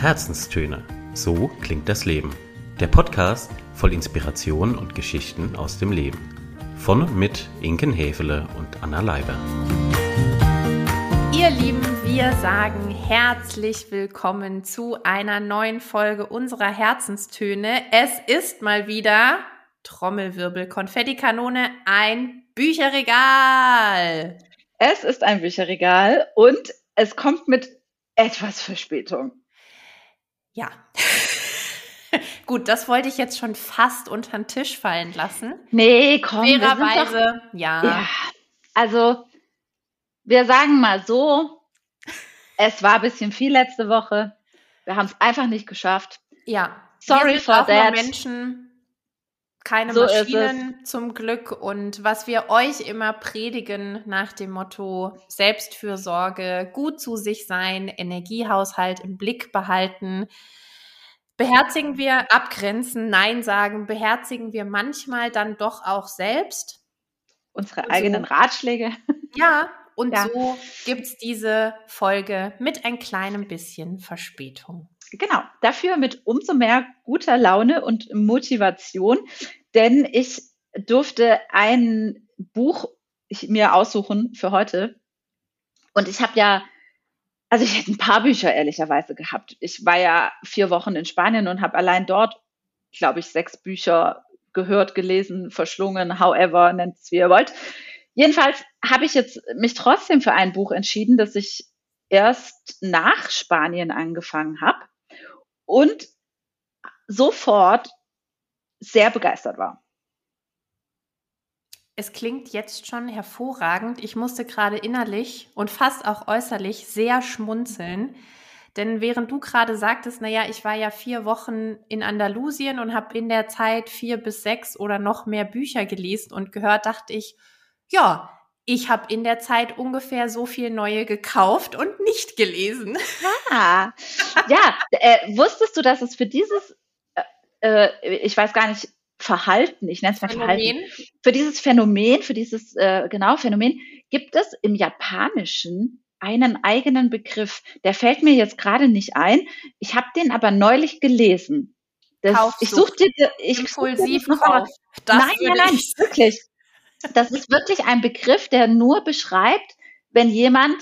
Herzenstöne. So klingt das Leben. Der Podcast voll Inspiration und Geschichten aus dem Leben. Von und mit Inken Hefele und Anna Leiber. Ihr Lieben, wir sagen herzlich willkommen zu einer neuen Folge unserer Herzenstöne. Es ist mal wieder Trommelwirbel, Konfettikanone, ein Bücherregal. Es ist ein Bücherregal und es kommt mit etwas Verspätung. Ja. Gut, das wollte ich jetzt schon fast unter den Tisch fallen lassen. Nee, komm. Fairerweise, ja. ja. Also, wir sagen mal so, es war ein bisschen viel letzte Woche. Wir haben es einfach nicht geschafft. Ja. Sorry for that. Menschen, keine so Maschinen zum Glück. Und was wir euch immer predigen nach dem Motto Selbstfürsorge, gut zu sich sein, Energiehaushalt im Blick behalten, beherzigen wir abgrenzen, Nein sagen, beherzigen wir manchmal dann doch auch selbst. Unsere und eigenen so, Ratschläge. Ja, und ja. so gibt es diese Folge mit ein kleinem bisschen Verspätung. Genau, dafür mit umso mehr guter Laune und Motivation, denn ich durfte ein Buch mir aussuchen für heute. Und ich habe ja, also ich hätte ein paar Bücher ehrlicherweise gehabt. Ich war ja vier Wochen in Spanien und habe allein dort, glaube ich, sechs Bücher gehört, gelesen, verschlungen, however, nennt es wie ihr wollt. Jedenfalls habe ich jetzt mich trotzdem für ein Buch entschieden, das ich erst nach Spanien angefangen habe und sofort sehr begeistert war. Es klingt jetzt schon hervorragend. Ich musste gerade innerlich und fast auch äußerlich sehr schmunzeln. Denn während du gerade sagtest, naja, ich war ja vier Wochen in Andalusien und habe in der Zeit vier bis sechs oder noch mehr Bücher gelesen und gehört, dachte ich, ja, ich habe in der Zeit ungefähr so viel neue gekauft und nicht gelesen. Ah, ja, äh, wusstest du, dass es für dieses, äh, äh ich weiß gar nicht, Verhalten, ich nenne es mal Verhalten, für dieses Phänomen, für dieses, äh, genau, Phänomen, gibt es im Japanischen einen eigenen Begriff. Der fällt mir jetzt gerade nicht ein. Ich habe den aber neulich gelesen. Das, ich suche dir, ich impulsiv such dir Nein, nein, nein, wirklich. Das ist wirklich ein Begriff, der nur beschreibt, wenn jemand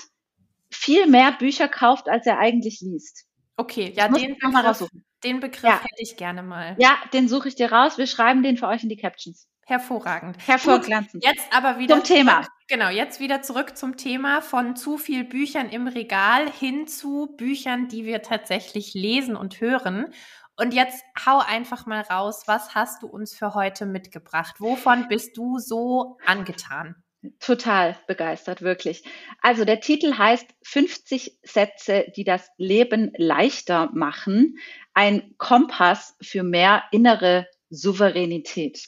viel mehr Bücher kauft, als er eigentlich liest. Okay, ja, den Begriff, den Begriff ja. hätte ich gerne mal. Ja, den suche ich dir raus. Wir schreiben den für euch in die Captions. Hervorragend. Hervorglanzend. Jetzt aber wieder zum Thema. Genau, jetzt wieder zurück zum Thema von zu viel Büchern im Regal hin zu Büchern, die wir tatsächlich lesen und hören. Und jetzt hau einfach mal raus, was hast du uns für heute mitgebracht? Wovon bist du so angetan? Total begeistert, wirklich. Also der Titel heißt 50 Sätze, die das Leben leichter machen. Ein Kompass für mehr innere Souveränität.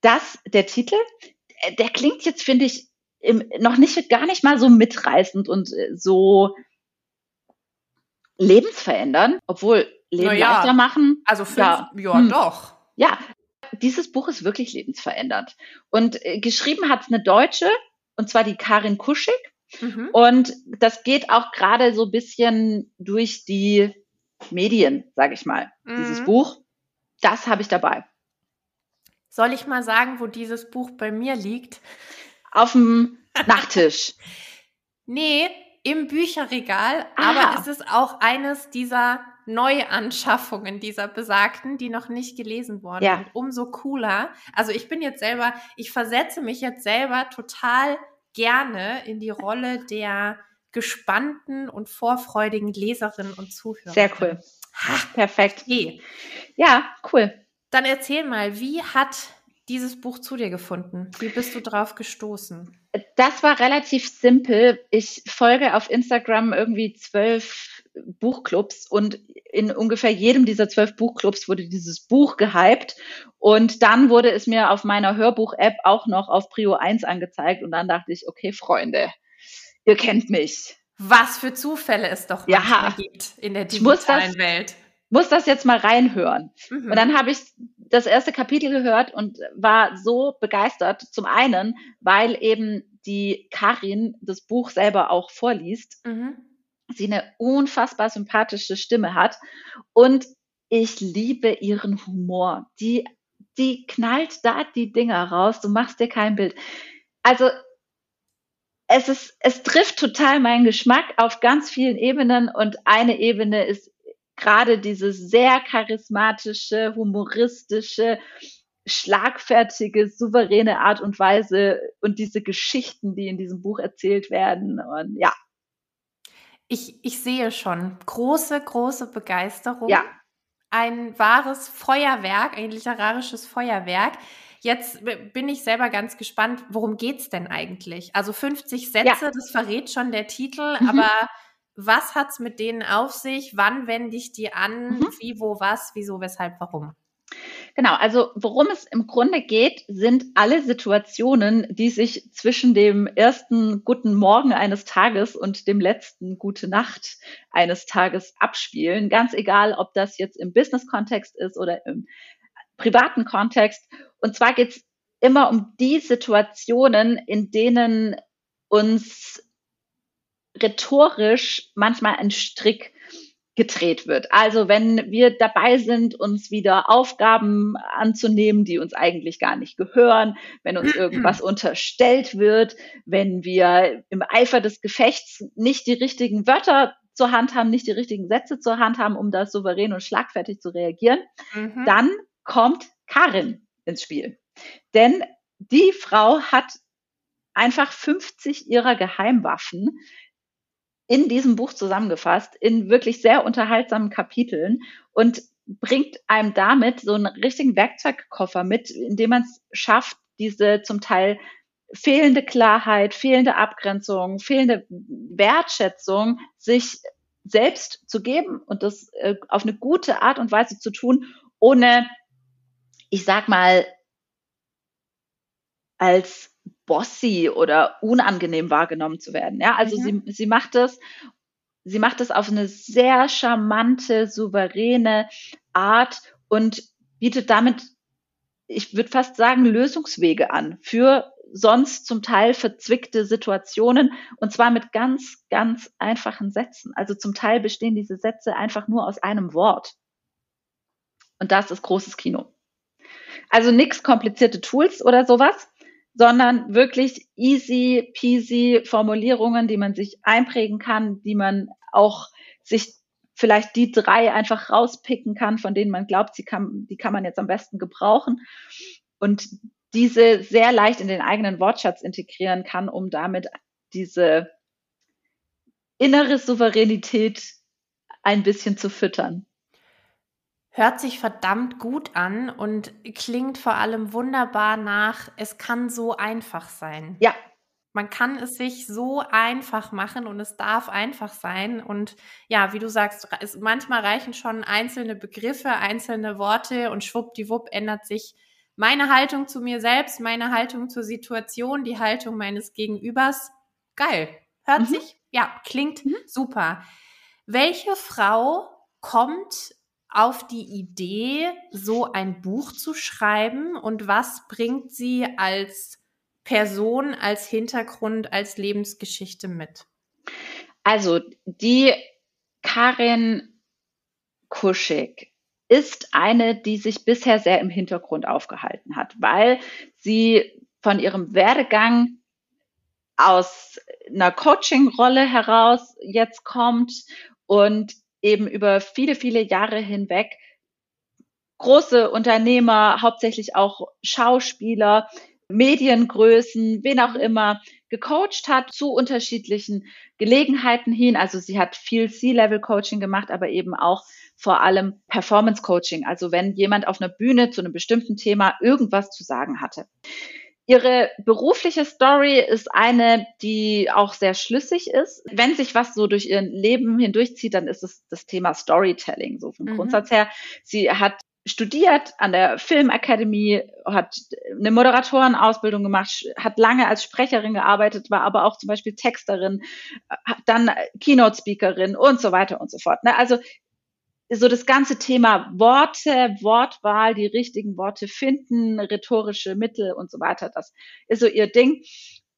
Das, der Titel, der klingt jetzt, finde ich, im, noch nicht, gar nicht mal so mitreißend und äh, so lebensverändernd, obwohl Leben naja, leichter machen. Also fünf, ja, ja hm. doch. Ja, dieses Buch ist wirklich lebensverändernd. Und äh, geschrieben hat es eine Deutsche, und zwar die Karin Kuschig. Mhm. Und das geht auch gerade so ein bisschen durch die Medien, sage ich mal, mhm. dieses Buch. Das habe ich dabei. Soll ich mal sagen, wo dieses Buch bei mir liegt? Auf dem Nachttisch. nee, im Bücherregal, ah. aber es ist auch eines dieser Neuanschaffungen dieser besagten, die noch nicht gelesen wurden. Ja. Umso cooler. Also ich bin jetzt selber, ich versetze mich jetzt selber total gerne in die Rolle der gespannten und vorfreudigen Leserin und Zuhörer. Sehr cool. Ha, perfekt. Okay. Ja, cool. Dann erzähl mal, wie hat dieses Buch zu dir gefunden? Wie bist du drauf gestoßen? Das war relativ simpel. Ich folge auf Instagram irgendwie zwölf Buchclubs und in ungefähr jedem dieser zwölf Buchclubs wurde dieses Buch gehypt und dann wurde es mir auf meiner Hörbuch-App auch noch auf Prio 1 angezeigt und dann dachte ich, okay, Freunde, ihr kennt mich. Was für Zufälle es doch ja, gibt in der digitalen Welt muss das jetzt mal reinhören. Mhm. Und dann habe ich das erste Kapitel gehört und war so begeistert. Zum einen, weil eben die Karin das Buch selber auch vorliest. Mhm. sie eine unfassbar sympathische Stimme hat und ich liebe ihren Humor. Die, die knallt da die Dinger raus, du machst dir kein Bild. Also es ist, es trifft total meinen Geschmack auf ganz vielen Ebenen und eine Ebene ist gerade diese sehr charismatische, humoristische, schlagfertige, souveräne Art und Weise und diese Geschichten, die in diesem Buch erzählt werden. Und ja. Ich, ich sehe schon große, große Begeisterung. Ja. Ein wahres Feuerwerk, ein literarisches Feuerwerk. Jetzt bin ich selber ganz gespannt, worum geht es denn eigentlich? Also 50 Sätze, ja. das verrät schon der Titel, mhm. aber was hat es mit denen auf sich? Wann wende ich die an? Mhm. Wie, wo, was, wieso, weshalb, warum? Genau, also worum es im Grunde geht, sind alle Situationen, die sich zwischen dem ersten guten Morgen eines Tages und dem letzten gute Nacht eines Tages abspielen. Ganz egal, ob das jetzt im Business-Kontext ist oder im privaten Kontext. Und zwar geht es immer um die Situationen, in denen uns rhetorisch manchmal ein Strick gedreht wird. Also wenn wir dabei sind, uns wieder Aufgaben anzunehmen, die uns eigentlich gar nicht gehören, wenn uns irgendwas unterstellt wird, wenn wir im Eifer des Gefechts nicht die richtigen Wörter zur Hand haben, nicht die richtigen Sätze zur Hand haben, um da souverän und schlagfertig zu reagieren, mhm. dann kommt Karin ins Spiel. Denn die Frau hat einfach 50 ihrer Geheimwaffen in diesem Buch zusammengefasst, in wirklich sehr unterhaltsamen Kapiteln und bringt einem damit so einen richtigen Werkzeugkoffer mit, in dem man es schafft, diese zum Teil fehlende Klarheit, fehlende Abgrenzung, fehlende Wertschätzung sich selbst zu geben und das äh, auf eine gute Art und Weise zu tun, ohne ich sag mal, als bossy oder unangenehm wahrgenommen zu werden. Ja, also mhm. sie, sie macht es, sie macht es auf eine sehr charmante, souveräne Art und bietet damit, ich würde fast sagen, Lösungswege an für sonst zum Teil verzwickte Situationen und zwar mit ganz, ganz einfachen Sätzen. Also zum Teil bestehen diese Sätze einfach nur aus einem Wort. Und das ist großes Kino. Also nichts komplizierte Tools oder sowas, sondern wirklich easy peasy Formulierungen, die man sich einprägen kann, die man auch sich vielleicht die drei einfach rauspicken kann, von denen man glaubt, sie kann, die kann man jetzt am besten gebrauchen und diese sehr leicht in den eigenen Wortschatz integrieren kann, um damit diese innere Souveränität ein bisschen zu füttern. Hört sich verdammt gut an und klingt vor allem wunderbar nach, es kann so einfach sein. Ja. Man kann es sich so einfach machen und es darf einfach sein. Und ja, wie du sagst, es, manchmal reichen schon einzelne Begriffe, einzelne Worte und schwuppdiwupp ändert sich meine Haltung zu mir selbst, meine Haltung zur Situation, die Haltung meines Gegenübers. Geil. Hört mhm. sich, ja, klingt mhm. super. Welche Frau kommt auf die Idee, so ein Buch zu schreiben und was bringt sie als Person, als Hintergrund, als Lebensgeschichte mit? Also die Karin Kuschig ist eine, die sich bisher sehr im Hintergrund aufgehalten hat, weil sie von ihrem Werdegang aus einer Coaching-Rolle heraus jetzt kommt und eben über viele, viele Jahre hinweg große Unternehmer, hauptsächlich auch Schauspieler, Mediengrößen, wen auch immer, gecoacht hat zu unterschiedlichen Gelegenheiten hin. Also sie hat viel C-Level-Coaching gemacht, aber eben auch vor allem Performance-Coaching. Also wenn jemand auf einer Bühne zu einem bestimmten Thema irgendwas zu sagen hatte. Ihre berufliche Story ist eine, die auch sehr schlüssig ist. Wenn sich was so durch ihr Leben hindurchzieht, dann ist es das Thema Storytelling, so vom mhm. Grundsatz her. Sie hat studiert an der Film Academy, hat eine Moderatorenausbildung gemacht, hat lange als Sprecherin gearbeitet, war aber auch zum Beispiel Texterin, dann Keynote-Speakerin und so weiter und so fort. Ne? Also so das ganze Thema Worte, Wortwahl, die richtigen Worte finden, rhetorische Mittel und so weiter, das ist so ihr Ding.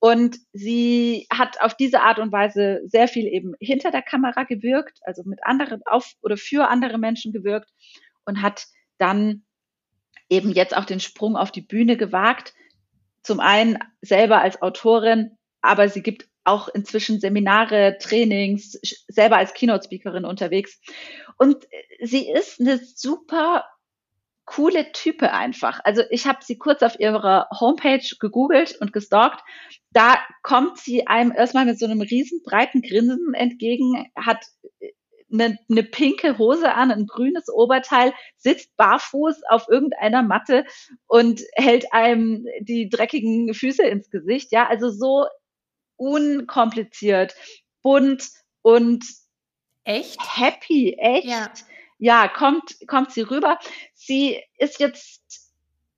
Und sie hat auf diese Art und Weise sehr viel eben hinter der Kamera gewirkt, also mit anderen auf oder für andere Menschen gewirkt und hat dann eben jetzt auch den Sprung auf die Bühne gewagt. Zum einen selber als Autorin, aber sie gibt auch inzwischen Seminare, Trainings, selber als Keynote-Speakerin unterwegs. Und sie ist eine super coole Type einfach. Also ich habe sie kurz auf ihrer Homepage gegoogelt und gestalkt. Da kommt sie einem erstmal mit so einem riesen breiten Grinsen entgegen, hat eine, eine pinke Hose an, ein grünes Oberteil, sitzt barfuß auf irgendeiner Matte und hält einem die dreckigen Füße ins Gesicht. Ja, also so unkompliziert, bunt und echt happy, echt. Ja ja, kommt, kommt sie rüber. Sie ist jetzt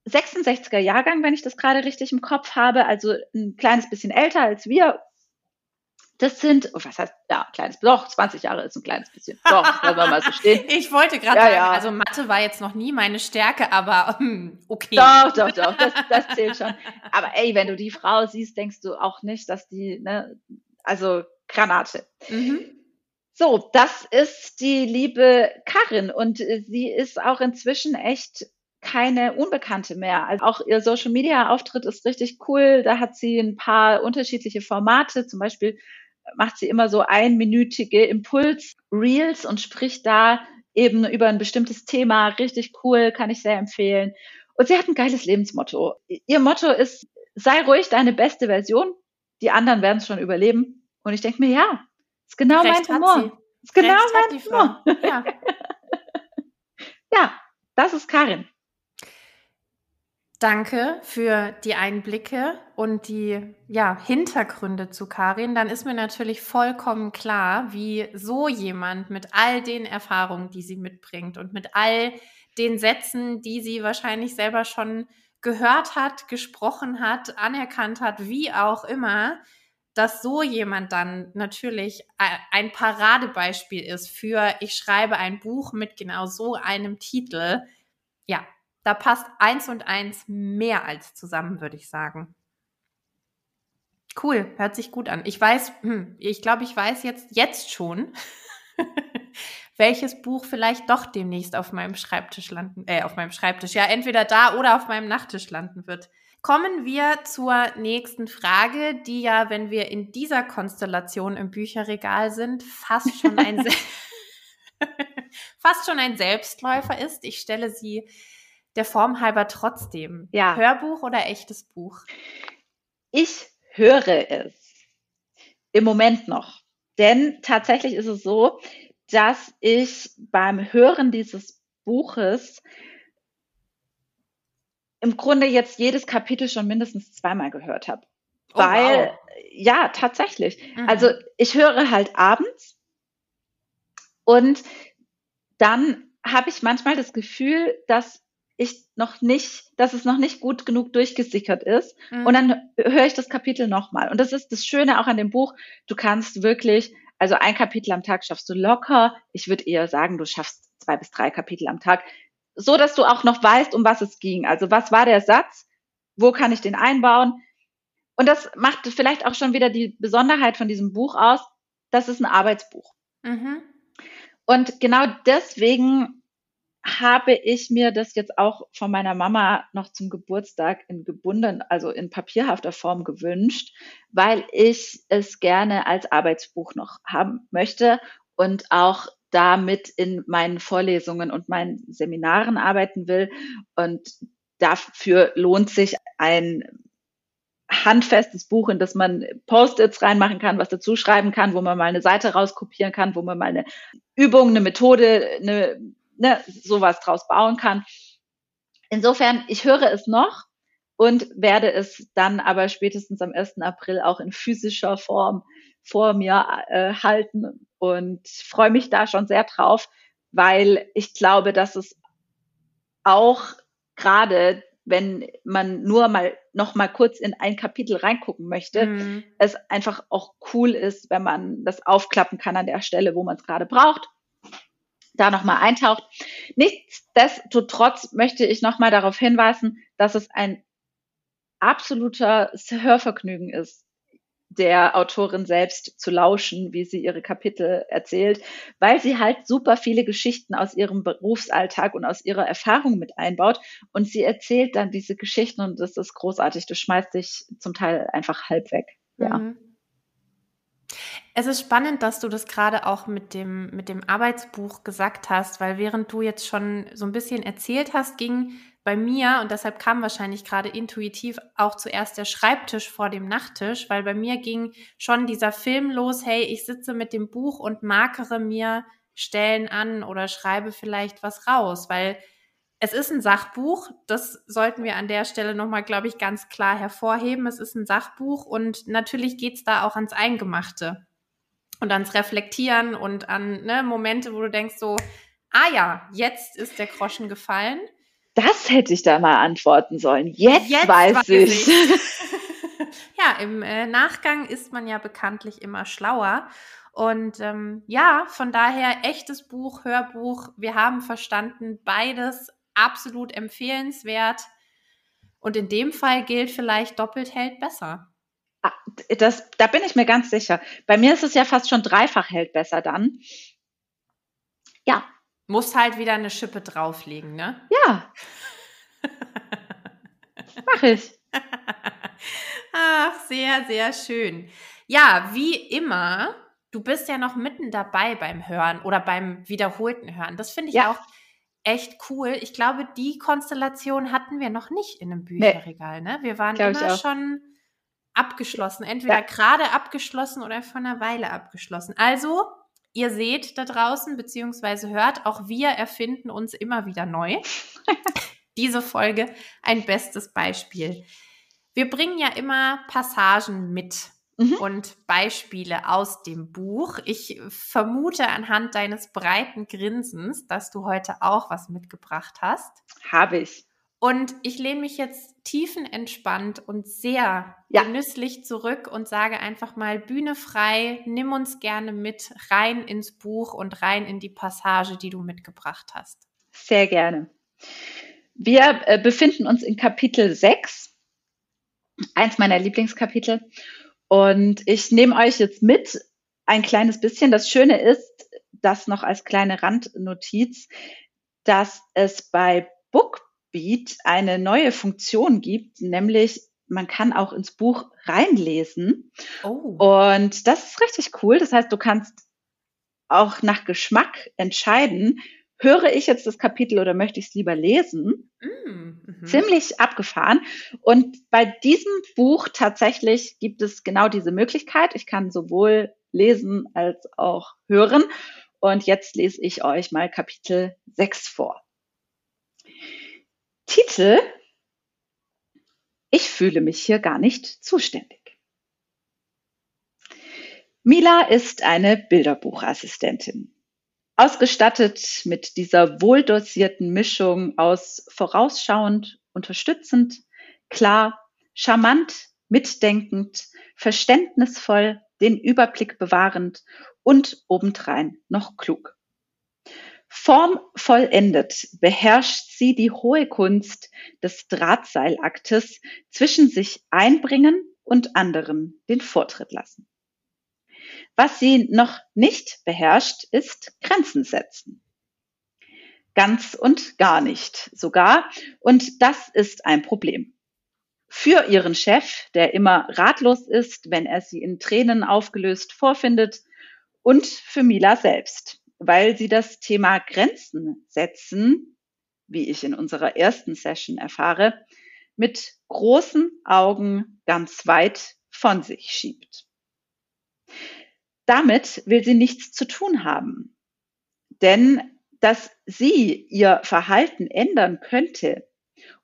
66er Jahrgang, wenn ich das gerade richtig im Kopf habe, also ein kleines bisschen älter als wir. Das sind, oh, was heißt, ja, ein kleines, doch, 20 Jahre ist ein kleines bisschen. Doch, lassen wir mal so stehen. Ich wollte gerade ja, sagen, ja. also Mathe war jetzt noch nie meine Stärke, aber hm, okay. Doch, doch, doch, das, das zählt schon. Aber ey, wenn du die Frau siehst, denkst du auch nicht, dass die, ne, also Granate. Mhm. So, das ist die liebe Karin und äh, sie ist auch inzwischen echt keine Unbekannte mehr. Also auch ihr Social Media Auftritt ist richtig cool. Da hat sie ein paar unterschiedliche Formate. Zum Beispiel macht sie immer so einminütige Impuls Reels und spricht da eben über ein bestimmtes Thema. Richtig cool, kann ich sehr empfehlen. Und sie hat ein geiles Lebensmotto. Ihr Motto ist, sei ruhig deine beste Version. Die anderen werden es schon überleben. Und ich denke mir, ja, ist genau Recht mein Humor. Ist genau Recht mein Humor. Ja. ja, das ist Karin. Danke für die Einblicke und die ja, Hintergründe zu Karin. Dann ist mir natürlich vollkommen klar, wie so jemand mit all den Erfahrungen, die sie mitbringt und mit all den Sätzen, die sie wahrscheinlich selber schon gehört hat, gesprochen hat, anerkannt hat, wie auch immer, dass so jemand dann natürlich ein Paradebeispiel ist für, ich schreibe ein Buch mit genau so einem Titel. Ja, da passt eins und eins mehr als zusammen, würde ich sagen. Cool, hört sich gut an. Ich weiß, hm, ich glaube, ich weiß jetzt, jetzt schon, welches Buch vielleicht doch demnächst auf meinem Schreibtisch landen, äh, auf meinem Schreibtisch, ja, entweder da oder auf meinem Nachttisch landen wird. Kommen wir zur nächsten Frage, die ja, wenn wir in dieser Konstellation im Bücherregal sind, fast schon ein, fast schon ein Selbstläufer ist. Ich stelle sie der Form halber trotzdem. Ja. Hörbuch oder echtes Buch? Ich höre es. Im Moment noch. Denn tatsächlich ist es so, dass ich beim Hören dieses Buches im Grunde jetzt jedes Kapitel schon mindestens zweimal gehört habe. Oh, Weil, wow. ja, tatsächlich. Mhm. Also ich höre halt abends und dann habe ich manchmal das Gefühl, dass ich noch nicht, dass es noch nicht gut genug durchgesickert ist. Mhm. Und dann höre ich das Kapitel nochmal. Und das ist das Schöne auch an dem Buch. Du kannst wirklich, also ein Kapitel am Tag schaffst du locker. Ich würde eher sagen, du schaffst zwei bis drei Kapitel am Tag so dass du auch noch weißt, um was es ging. Also was war der Satz? Wo kann ich den einbauen? Und das macht vielleicht auch schon wieder die Besonderheit von diesem Buch aus. Das ist ein Arbeitsbuch. Mhm. Und genau deswegen habe ich mir das jetzt auch von meiner Mama noch zum Geburtstag in gebunden, also in papierhafter Form gewünscht, weil ich es gerne als Arbeitsbuch noch haben möchte und auch damit in meinen Vorlesungen und meinen Seminaren arbeiten will. Und dafür lohnt sich ein handfestes Buch, in das man Post-its reinmachen kann, was dazu schreiben kann, wo man mal eine Seite rauskopieren kann, wo man mal eine Übung, eine Methode, eine, ne, sowas draus bauen kann. Insofern, ich höre es noch und werde es dann aber spätestens am 1. April auch in physischer Form vor mir äh, halten und freue mich da schon sehr drauf, weil ich glaube, dass es auch gerade, wenn man nur mal noch mal kurz in ein Kapitel reingucken möchte, mhm. es einfach auch cool ist, wenn man das aufklappen kann an der Stelle, wo man es gerade braucht da nochmal eintaucht. Nichtsdestotrotz möchte ich nochmal darauf hinweisen, dass es ein absoluter Hörvergnügen ist. der Autorin selbst zu lauschen, wie sie ihre Kapitel erzählt, weil sie halt super viele Geschichten aus ihrem Berufsalltag und aus ihrer Erfahrung mit einbaut. Und sie erzählt dann diese Geschichten und das ist großartig. Du schmeißt dich zum Teil einfach halb weg. Ja. Mhm. Es ist spannend, dass du das gerade auch mit dem, mit dem Arbeitsbuch gesagt hast, weil während du jetzt schon so ein bisschen erzählt hast, ging bei mir, und deshalb kam wahrscheinlich gerade intuitiv auch zuerst der Schreibtisch vor dem Nachttisch, weil bei mir ging schon dieser Film los, hey, ich sitze mit dem Buch und markere mir Stellen an oder schreibe vielleicht was raus, weil es ist ein Sachbuch, das sollten wir an der Stelle nochmal, glaube ich, ganz klar hervorheben. Es ist ein Sachbuch und natürlich geht es da auch ans Eingemachte und ans Reflektieren und an ne, Momente, wo du denkst so, ah ja, jetzt ist der Groschen gefallen. Das hätte ich da mal antworten sollen. Jetzt, jetzt weiß, weiß ich. ich. ja, im äh, Nachgang ist man ja bekanntlich immer schlauer. Und ähm, ja, von daher echtes Buch, Hörbuch. Wir haben verstanden, beides absolut empfehlenswert. Und in dem Fall gilt vielleicht doppelt hält besser. Ah, das, da bin ich mir ganz sicher. Bei mir ist es ja fast schon dreifach hält besser dann. Ja. Muss halt wieder eine Schippe drauflegen, ne? Ja. Mach ich. Ach, sehr, sehr schön. Ja, wie immer, du bist ja noch mitten dabei beim Hören oder beim wiederholten Hören. Das finde ich ja. auch echt cool. Ich glaube, die Konstellation hatten wir noch nicht in einem Bücherregal. Ne? Wir waren Glaub immer schon abgeschlossen. Entweder ja. gerade abgeschlossen oder von einer Weile abgeschlossen. Also, ihr seht da draußen, beziehungsweise hört, auch wir erfinden uns immer wieder neu. Diese Folge ein bestes Beispiel. Wir bringen ja immer Passagen mit mhm. und Beispiele aus dem Buch. Ich vermute anhand deines breiten Grinsens, dass du heute auch was mitgebracht hast. Habe ich. Und ich lehne mich jetzt tiefenentspannt und sehr ja. genüsslich zurück und sage einfach mal Bühne frei, nimm uns gerne mit rein ins Buch und rein in die Passage, die du mitgebracht hast. Sehr gerne. Wir äh, befinden uns in Kapitel 6, eins meiner Lieblingskapitel. Und ich nehme euch jetzt mit ein kleines bisschen. Das Schöne ist, das noch als kleine Randnotiz, dass es bei Bookbeat eine neue Funktion gibt, nämlich man kann auch ins Buch reinlesen. Oh. Und das ist richtig cool. Das heißt, du kannst auch nach Geschmack entscheiden, höre ich jetzt das Kapitel oder möchte ich es lieber lesen? Mm, mhm. Ziemlich abgefahren. Und bei diesem Buch tatsächlich gibt es genau diese Möglichkeit. Ich kann sowohl lesen als auch hören. Und jetzt lese ich euch mal Kapitel 6 vor. Titel Ich fühle mich hier gar nicht zuständig. Mila ist eine Bilderbuchassistentin. Ausgestattet mit dieser wohldosierten Mischung aus vorausschauend, unterstützend, klar, charmant, mitdenkend, verständnisvoll, den Überblick bewahrend und obendrein noch klug. Formvollendet beherrscht sie die hohe Kunst des Drahtseilaktes zwischen sich einbringen und anderen den Vortritt lassen. Was sie noch nicht beherrscht, ist Grenzen setzen. Ganz und gar nicht sogar. Und das ist ein Problem. Für ihren Chef, der immer ratlos ist, wenn er sie in Tränen aufgelöst vorfindet, und für Mila selbst, weil sie das Thema Grenzen setzen, wie ich in unserer ersten Session erfahre, mit großen Augen ganz weit von sich schiebt. Damit will sie nichts zu tun haben. Denn dass sie ihr Verhalten ändern könnte,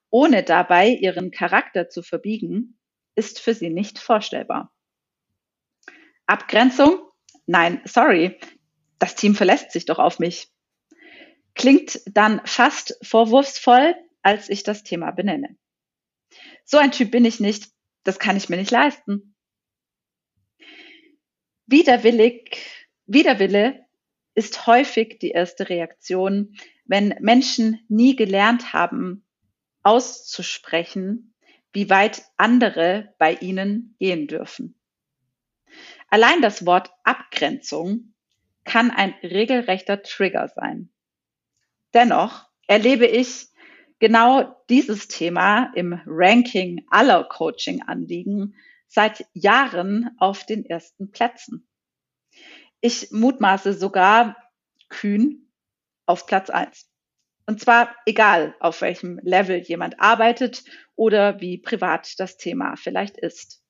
ohne dabei ihren Charakter zu verbiegen, ist für sie nicht vorstellbar. Abgrenzung? Nein, sorry, das Team verlässt sich doch auf mich. Klingt dann fast vorwurfsvoll, als ich das Thema benenne. So ein Typ bin ich nicht, das kann ich mir nicht leisten. Widerwillig, Widerwille ist häufig die erste Reaktion, wenn Menschen nie gelernt haben, auszusprechen, wie weit andere bei ihnen gehen dürfen. Allein das Wort Abgrenzung kann ein regelrechter Trigger sein. Dennoch erlebe ich genau dieses Thema im Ranking aller Coaching-Anliegen seit Jahren auf den ersten Plätzen. Ich mutmaße sogar kühn auf Platz eins. Und zwar egal, auf welchem Level jemand arbeitet oder wie privat das Thema vielleicht ist.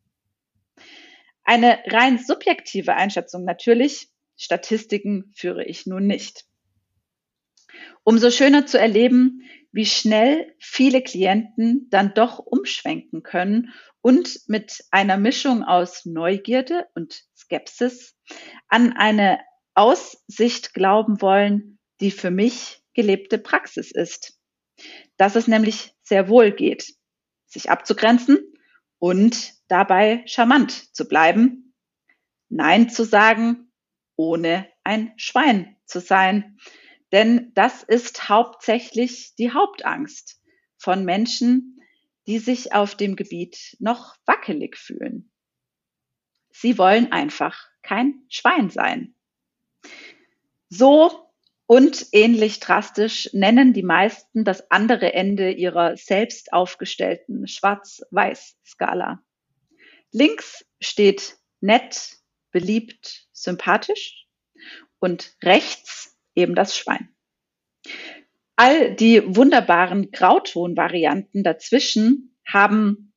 Eine rein subjektive Einschätzung natürlich, Statistiken führe ich nun nicht. Umso schöner zu erleben, wie schnell viele Klienten dann doch umschwenken können und mit einer Mischung aus Neugierde und Skepsis an eine Aussicht glauben wollen, die für mich gelebte Praxis ist. Dass es nämlich sehr wohl geht, sich abzugrenzen und dabei charmant zu bleiben, Nein zu sagen, ohne ein Schwein zu sein. Denn das ist hauptsächlich die Hauptangst von Menschen, die sich auf dem Gebiet noch wackelig fühlen. Sie wollen einfach kein Schwein sein. So und ähnlich drastisch nennen die meisten das andere Ende ihrer selbst aufgestellten Schwarz-Weiß-Skala. Links steht nett, beliebt, sympathisch und rechts eben das Schwein. All die wunderbaren Grautonvarianten dazwischen haben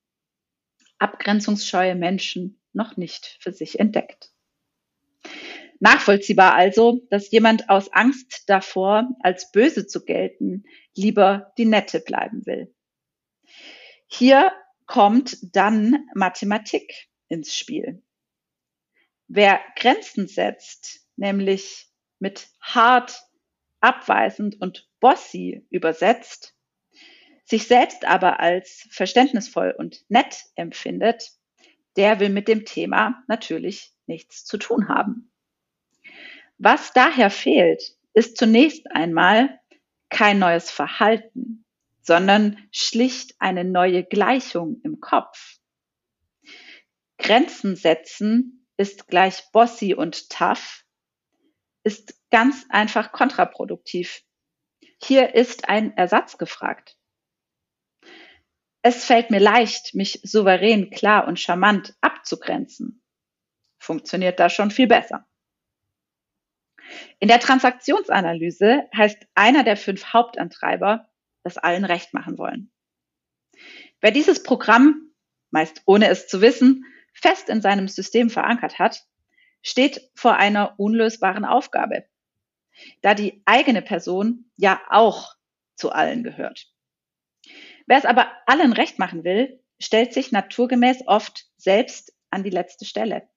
abgrenzungsscheue Menschen noch nicht für sich entdeckt. Nachvollziehbar also, dass jemand aus Angst davor, als böse zu gelten, lieber die Nette bleiben will. Hier kommt dann Mathematik ins Spiel. Wer Grenzen setzt, nämlich mit hart, abweisend und bossy übersetzt, sich selbst aber als verständnisvoll und nett empfindet, der will mit dem Thema natürlich nichts zu tun haben. Was daher fehlt, ist zunächst einmal kein neues Verhalten, sondern schlicht eine neue Gleichung im Kopf. Grenzen setzen ist gleich bossy und tough, ist ganz einfach kontraproduktiv. Hier ist ein Ersatz gefragt. Es fällt mir leicht, mich souverän, klar und charmant abzugrenzen. Funktioniert da schon viel besser. In der Transaktionsanalyse heißt einer der fünf Hauptantreiber, das allen recht machen wollen. Wer dieses Programm, meist ohne es zu wissen, fest in seinem System verankert hat, steht vor einer unlösbaren Aufgabe, da die eigene Person ja auch zu allen gehört. Wer es aber allen recht machen will, stellt sich naturgemäß oft selbst an die letzte Stelle,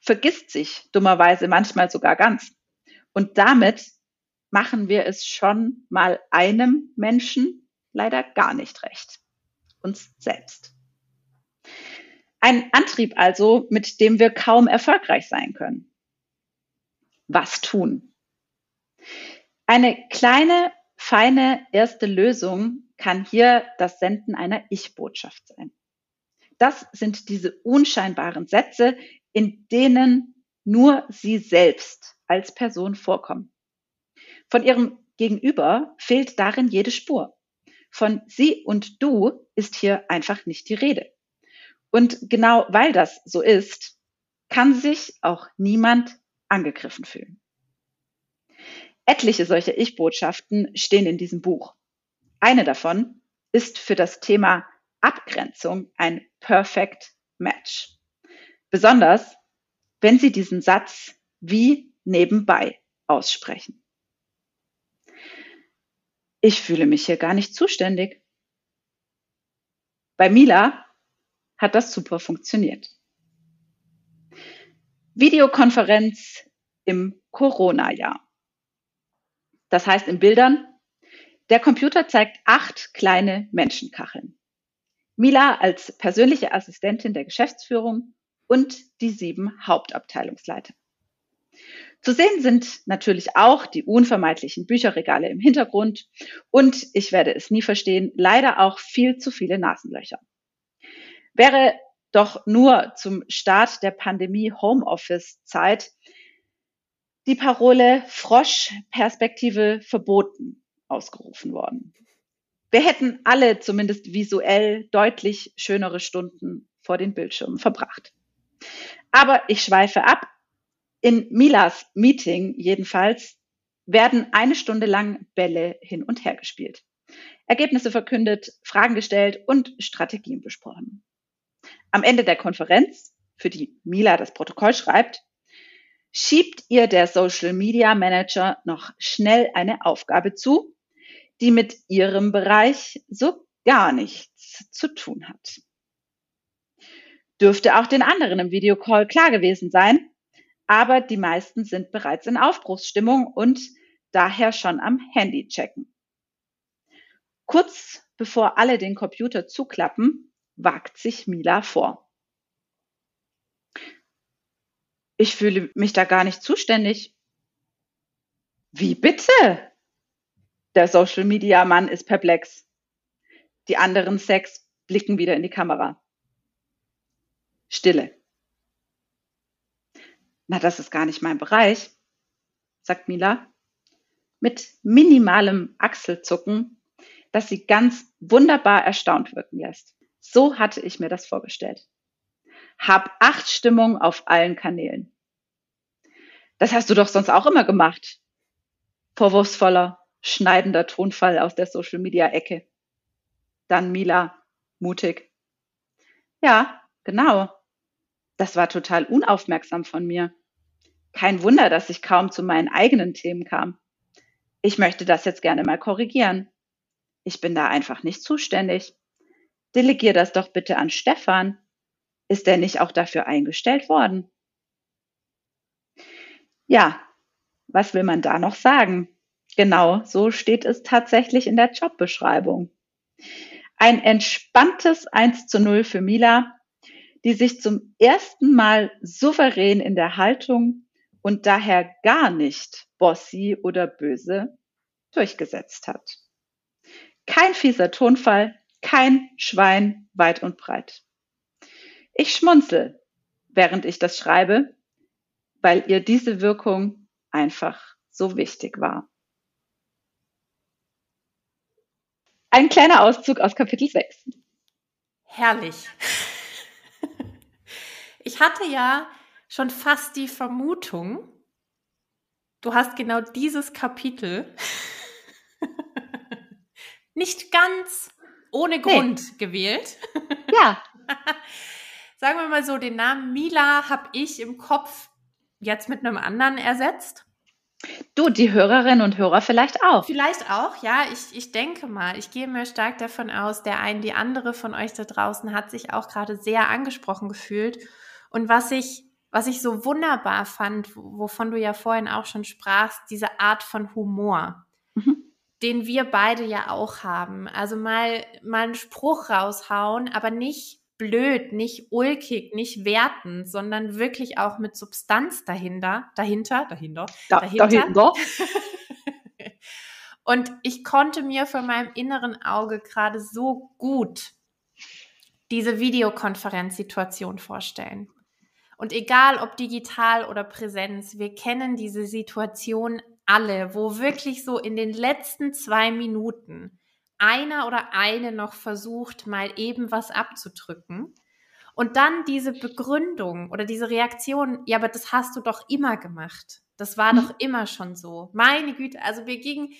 vergisst sich dummerweise manchmal sogar ganz und damit machen wir es schon mal einem Menschen leider gar nicht recht. Uns selbst. Ein Antrieb also, mit dem wir kaum erfolgreich sein können. Was tun? Eine kleine, feine erste Lösung kann hier das Senden einer Ich-Botschaft sein. Das sind diese unscheinbaren Sätze, in denen nur Sie selbst als Person vorkommen. Von ihrem Gegenüber fehlt darin jede Spur. Von sie und du ist hier einfach nicht die Rede. Und genau weil das so ist, kann sich auch niemand angegriffen fühlen. Etliche solcher Ich-Botschaften stehen in diesem Buch. Eine davon ist für das Thema Abgrenzung ein Perfect Match. Besonders, wenn Sie diesen Satz wie nebenbei aussprechen. Ich fühle mich hier gar nicht zuständig. Bei Mila hat das super funktioniert. Videokonferenz im Corona-Jahr. Das heißt in Bildern, der Computer zeigt acht kleine Menschenkacheln. Mila als persönliche Assistentin der Geschäftsführung und die sieben Hauptabteilungsleiter. Zu sehen sind natürlich auch die unvermeidlichen Bücherregale im Hintergrund und ich werde es nie verstehen, leider auch viel zu viele Nasenlöcher. Wäre doch nur zum Start der Pandemie Homeoffice-Zeit die Parole Froschperspektive verboten ausgerufen worden. Wir hätten alle zumindest visuell deutlich schönere Stunden vor den Bildschirmen verbracht. Aber ich schweife ab. In Milas Meeting jedenfalls werden eine Stunde lang Bälle hin und her gespielt. Ergebnisse verkündet, Fragen gestellt und Strategien besprochen. Am Ende der Konferenz, für die Mila das Protokoll schreibt, schiebt ihr der Social Media Manager noch schnell eine Aufgabe zu, die mit ihrem Bereich so gar nichts zu tun hat. Dürfte auch den anderen im Videocall klar gewesen sein, aber die meisten sind bereits in Aufbruchsstimmung und daher schon am Handy checken. Kurz bevor alle den Computer zuklappen, wagt sich Mila vor. Ich fühle mich da gar nicht zuständig. Wie bitte? Der Social Media Mann ist perplex. Die anderen Sex blicken wieder in die Kamera. Stille. Na, das ist gar nicht mein Bereich, sagt Mila mit minimalem Achselzucken, das sie ganz wunderbar erstaunt wirken lässt. So hatte ich mir das vorgestellt. Hab acht Stimmungen auf allen Kanälen. Das hast du doch sonst auch immer gemacht. Vorwurfsvoller, schneidender Tonfall aus der Social Media Ecke. Dann Mila, mutig. Ja, genau. Das war total unaufmerksam von mir. Kein Wunder, dass ich kaum zu meinen eigenen Themen kam. Ich möchte das jetzt gerne mal korrigieren. Ich bin da einfach nicht zuständig. Delegier das doch bitte an Stefan. Ist er nicht auch dafür eingestellt worden? Ja, was will man da noch sagen? Genau, so steht es tatsächlich in der Jobbeschreibung. Ein entspanntes 1 zu 0 für Mila, die sich zum ersten Mal souverän in der Haltung und daher gar nicht bossy oder böse durchgesetzt hat. Kein fieser Tonfall, kein Schwein weit und breit. Ich schmunzel, während ich das schreibe, weil ihr diese Wirkung einfach so wichtig war. Ein kleiner Auszug aus Kapitel 6. Herrlich. Ich hatte ja schon fast die Vermutung, du hast genau dieses Kapitel nicht ganz ohne Grund nee. gewählt. Ja. Sagen wir mal so, den Namen Mila habe ich im Kopf jetzt mit einem anderen ersetzt. Du, die Hörerinnen und Hörer vielleicht auch. Vielleicht auch, ja. Ich, ich denke mal, ich gehe mir stark davon aus, der ein, die andere von euch da draußen hat sich auch gerade sehr angesprochen gefühlt. Und was ich, was ich so wunderbar fand, wovon du ja vorhin auch schon sprachst, diese Art von Humor, mhm. Den wir beide ja auch haben. Also mal, mal einen Spruch raushauen, aber nicht blöd, nicht ulkig, nicht wertend, sondern wirklich auch mit Substanz dahinter, dahinter, dahinter, da, dahinter. dahinter. Und ich konnte mir von meinem inneren Auge gerade so gut diese Videokonferenzsituation vorstellen. Und egal ob digital oder Präsenz, wir kennen diese Situation alle, wo wirklich so in den letzten zwei Minuten einer oder eine noch versucht, mal eben was abzudrücken. Und dann diese Begründung oder diese Reaktion, ja, aber das hast du doch immer gemacht. Das war doch immer schon so. Meine Güte, also wir gingen,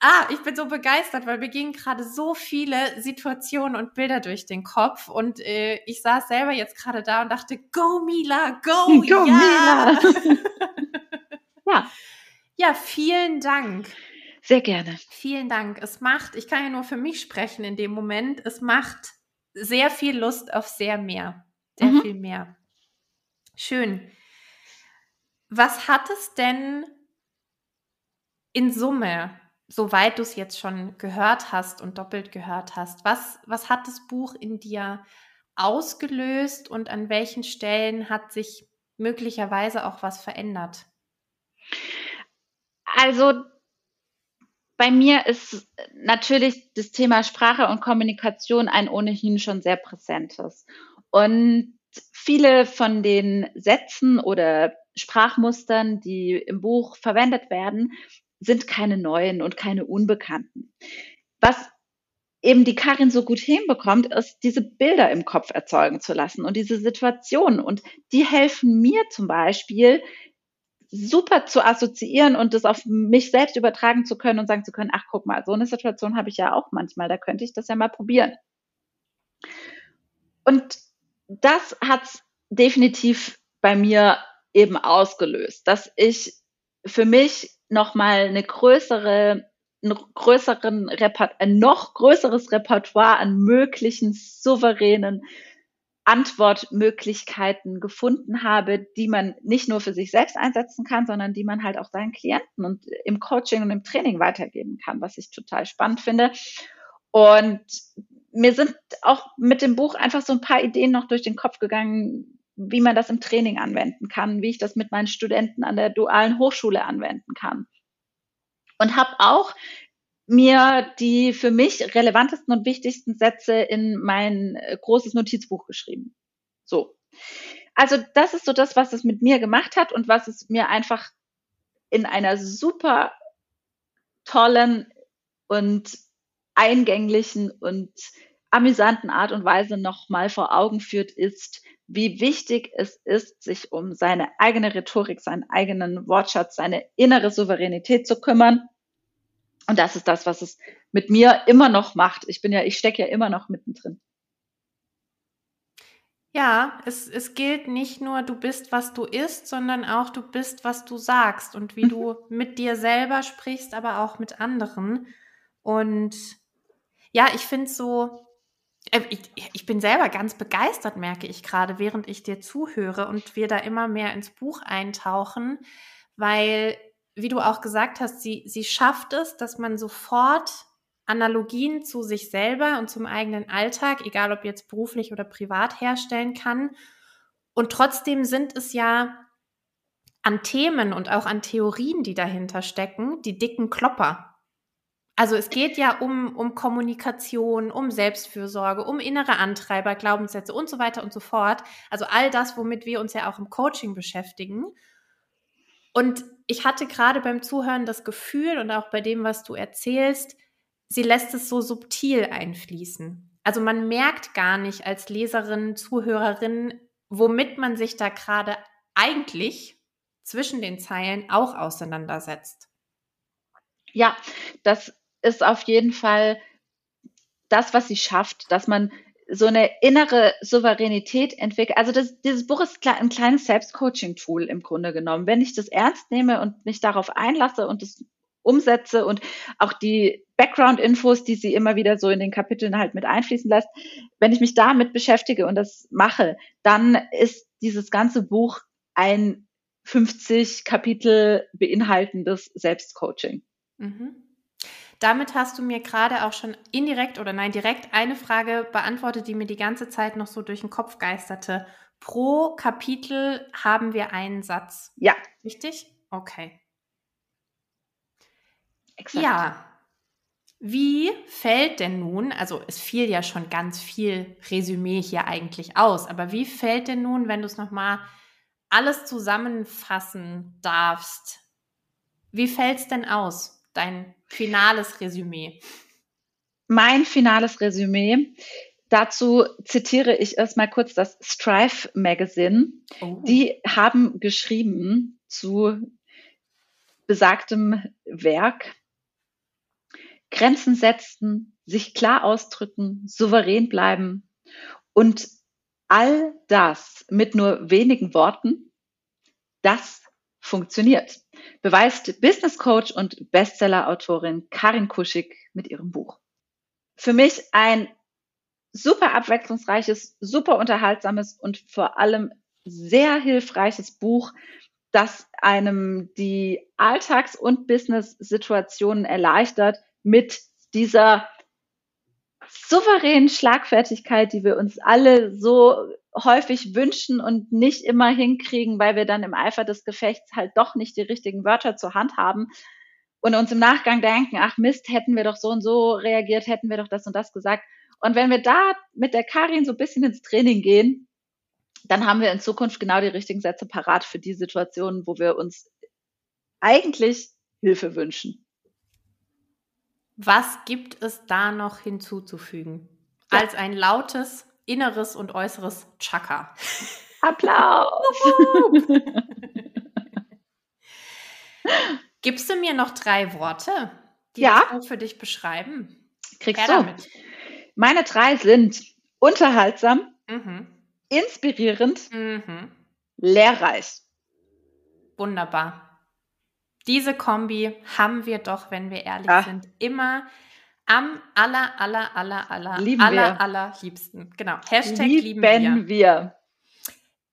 ah, ich bin so begeistert, weil wir gingen gerade so viele Situationen und Bilder durch den Kopf und äh, ich saß selber jetzt gerade da und dachte, go Mila, go, go ja. Mila. ja. Ja, vielen Dank. Sehr gerne. Vielen Dank. Es macht, ich kann ja nur für mich sprechen in dem Moment, es macht sehr viel Lust auf sehr mehr. Sehr mhm. viel mehr. Schön. Was hat es denn in Summe, soweit du es jetzt schon gehört hast und doppelt gehört hast, was, was hat das Buch in dir ausgelöst und an welchen Stellen hat sich möglicherweise auch was verändert? Also bei mir ist natürlich das Thema Sprache und Kommunikation ein ohnehin schon sehr präsentes. Und viele von den Sätzen oder Sprachmustern, die im Buch verwendet werden, sind keine neuen und keine unbekannten. Was eben die Karin so gut hinbekommt, ist, diese Bilder im Kopf erzeugen zu lassen und diese Situationen. Und die helfen mir zum Beispiel, super zu assoziieren und das auf mich selbst übertragen zu können und sagen zu können, ach guck mal, so eine Situation habe ich ja auch manchmal, da könnte ich das ja mal probieren. Und das hat definitiv bei mir eben ausgelöst, dass ich für mich nochmal eine größere, größeren Repert ein noch größeres Repertoire an möglichen souveränen Antwortmöglichkeiten gefunden habe, die man nicht nur für sich selbst einsetzen kann, sondern die man halt auch seinen Klienten und im Coaching und im Training weitergeben kann, was ich total spannend finde. Und mir sind auch mit dem Buch einfach so ein paar Ideen noch durch den Kopf gegangen, wie man das im Training anwenden kann, wie ich das mit meinen Studenten an der dualen Hochschule anwenden kann. Und habe auch mir die für mich relevantesten und wichtigsten Sätze in mein äh, großes Notizbuch geschrieben. So. Also das ist so das, was es mit mir gemacht hat und was es mir einfach in einer super tollen und eingänglichen und amüsanten Art und Weise nochmal vor Augen führt, ist, wie wichtig es ist, sich um seine eigene Rhetorik, seinen eigenen Wortschatz, seine innere Souveränität zu kümmern und das ist das, was es mit mir immer noch macht. Ich bin ja, ich stecke ja immer noch mittendrin. Ja, es, es gilt nicht nur, du bist, was du isst, sondern auch, du bist, was du sagst und wie du mit dir selber sprichst, aber auch mit anderen. Und ja, ich finde so, äh, ich, ich bin selber ganz begeistert, merke ich gerade, während ich dir zuhöre und wir da immer mehr ins Buch eintauchen, weil wie du auch gesagt hast, sie, sie schafft es, dass man sofort Analogien zu sich selber und zum eigenen Alltag, egal ob jetzt beruflich oder privat, herstellen kann. Und trotzdem sind es ja an Themen und auch an Theorien, die dahinter stecken, die dicken Klopper. Also es geht ja um, um Kommunikation, um Selbstfürsorge, um innere Antreiber, Glaubenssätze und so weiter und so fort. Also all das, womit wir uns ja auch im Coaching beschäftigen. Und ich hatte gerade beim Zuhören das Gefühl und auch bei dem, was du erzählst, sie lässt es so subtil einfließen. Also man merkt gar nicht als Leserin, Zuhörerin, womit man sich da gerade eigentlich zwischen den Zeilen auch auseinandersetzt. Ja, das ist auf jeden Fall das, was sie schafft, dass man so eine innere Souveränität entwickelt. Also das, dieses Buch ist ein kleines Selbstcoaching-Tool im Grunde genommen. Wenn ich das ernst nehme und mich darauf einlasse und das umsetze und auch die Background-Infos, die sie immer wieder so in den Kapiteln halt mit einfließen lässt, wenn ich mich damit beschäftige und das mache, dann ist dieses ganze Buch ein 50 Kapitel beinhaltendes Selbstcoaching. Mhm. Damit hast du mir gerade auch schon indirekt oder nein, direkt eine Frage beantwortet, die mir die ganze Zeit noch so durch den Kopf geisterte. Pro Kapitel haben wir einen Satz. Ja. Richtig? Okay. Exakt. Ja. Wie fällt denn nun, also es fiel ja schon ganz viel Resümee hier eigentlich aus, aber wie fällt denn nun, wenn du es nochmal alles zusammenfassen darfst, wie fällt es denn aus, dein finales Resümee? Mein finales Resümee. Dazu zitiere ich erstmal kurz das Strive Magazine. Oh. Die haben geschrieben zu besagtem Werk, Grenzen setzen, sich klar ausdrücken, souverän bleiben und all das mit nur wenigen Worten, das funktioniert, beweist Business Coach und Bestseller-Autorin Karin Kuschig mit ihrem Buch. Für mich ein super abwechslungsreiches, super unterhaltsames und vor allem sehr hilfreiches Buch, das einem die Alltags- und Business-Situationen erleichtert mit dieser souveränen Schlagfertigkeit, die wir uns alle so häufig wünschen und nicht immer hinkriegen, weil wir dann im Eifer des Gefechts halt doch nicht die richtigen Wörter zur Hand haben und uns im Nachgang denken, ach Mist, hätten wir doch so und so reagiert, hätten wir doch das und das gesagt. Und wenn wir da mit der Karin so ein bisschen ins Training gehen, dann haben wir in Zukunft genau die richtigen Sätze parat für die Situationen, wo wir uns eigentlich Hilfe wünschen. Was gibt es da noch hinzuzufügen? Ja. Als ein lautes inneres und äußeres Chaka. Applaus! Gibst du mir noch drei Worte, die ja. das Buch für dich beschreiben? Kriegst Her du. Damit. Meine drei sind unterhaltsam, mhm. inspirierend, mhm. lehrreich. Wunderbar. Diese Kombi haben wir doch, wenn wir ehrlich ja. sind, immer am aller, aller, aller, aller, lieben aller, aller liebsten. Genau. Hashtag lieben, lieben wir. wir.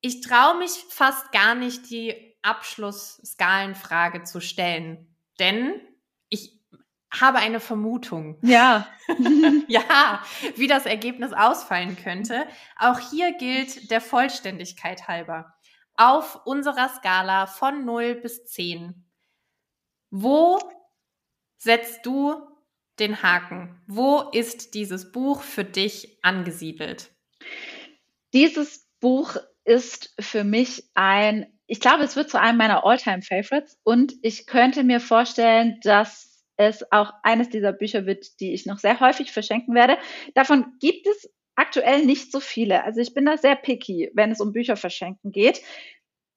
Ich traue mich fast gar nicht, die Abschluss-Skalenfrage zu stellen, denn ich habe eine Vermutung. Ja. ja, wie das Ergebnis ausfallen könnte. Auch hier gilt der Vollständigkeit halber. Auf unserer Skala von 0 bis 10 wo setzt du den Haken? Wo ist dieses Buch für dich angesiedelt? Dieses Buch ist für mich ein, ich glaube, es wird zu einem meiner All-Time-Favorites und ich könnte mir vorstellen, dass es auch eines dieser Bücher wird, die ich noch sehr häufig verschenken werde. Davon gibt es aktuell nicht so viele. Also ich bin da sehr picky, wenn es um Bücher verschenken geht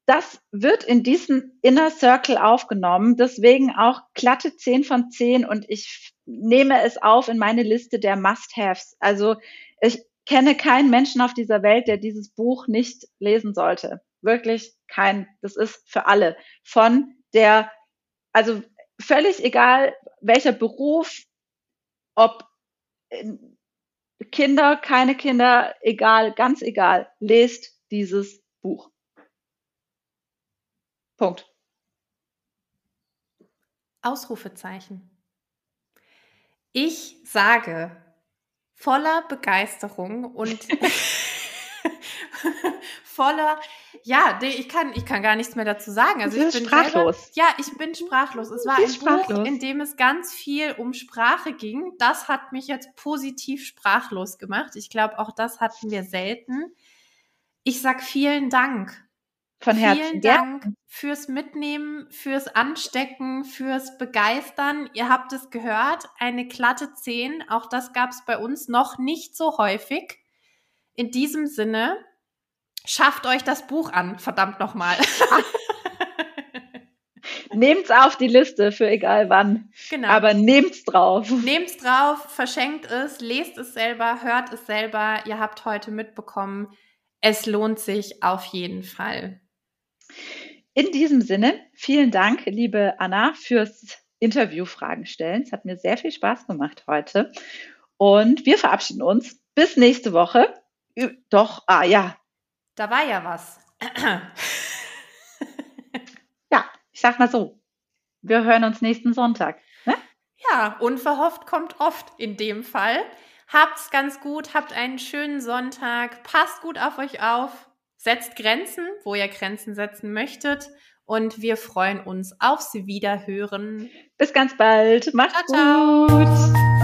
das wird in diesen Inner Circle aufgenommen. Deswegen auch glatte 10 von 10 und ich nehme es auf in meine Liste der Must-Haves. Also ich kenne keinen Menschen auf dieser Welt, der dieses Buch nicht lesen sollte. Wirklich kein. Das ist für alle. Von der, also völlig egal, welcher Beruf, ob Kinder, keine Kinder, egal, ganz egal, lest dieses Buch. Punkt. Ausrufezeichen. Ich sage voller Begeisterung und voller, ja, ich kann, ich kann gar nichts mehr dazu sagen. Also ich bin sprachlos. Selber, ja, ich bin sprachlos. Es war ein sprachlos. Buch, in dem es ganz viel um Sprache ging. Das hat mich jetzt positiv sprachlos gemacht. Ich glaube, auch das hatten wir selten. Ich sag vielen Dank von Herzen. Vielen Dank ja. fürs Mitnehmen, fürs Anstecken, fürs Begeistern. Ihr habt es gehört, eine glatte 10. Auch das gab es bei uns noch nicht so häufig. In diesem Sinne, schafft euch das Buch an, verdammt nochmal. Nehmt's auf die Liste für egal wann. Genau. Aber nehmt's drauf. Nehmt's drauf, verschenkt es, lest es selber, hört es selber. Ihr habt heute mitbekommen, es lohnt sich auf jeden Fall. In diesem Sinne, vielen Dank, liebe Anna, fürs Interviewfragen stellen. Es hat mir sehr viel Spaß gemacht heute. Und wir verabschieden uns. Bis nächste Woche. Doch, ah ja. Da war ja was. ja, ich sag mal so. Wir hören uns nächsten Sonntag. Ne? Ja, unverhofft kommt oft in dem Fall. Habt's ganz gut, habt einen schönen Sonntag, passt gut auf euch auf. Setzt Grenzen, wo ihr Grenzen setzen möchtet. Und wir freuen uns aufs Wiederhören. Bis ganz bald. Macht's ciao, ciao. gut.